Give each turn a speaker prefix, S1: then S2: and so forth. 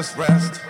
S1: world rest.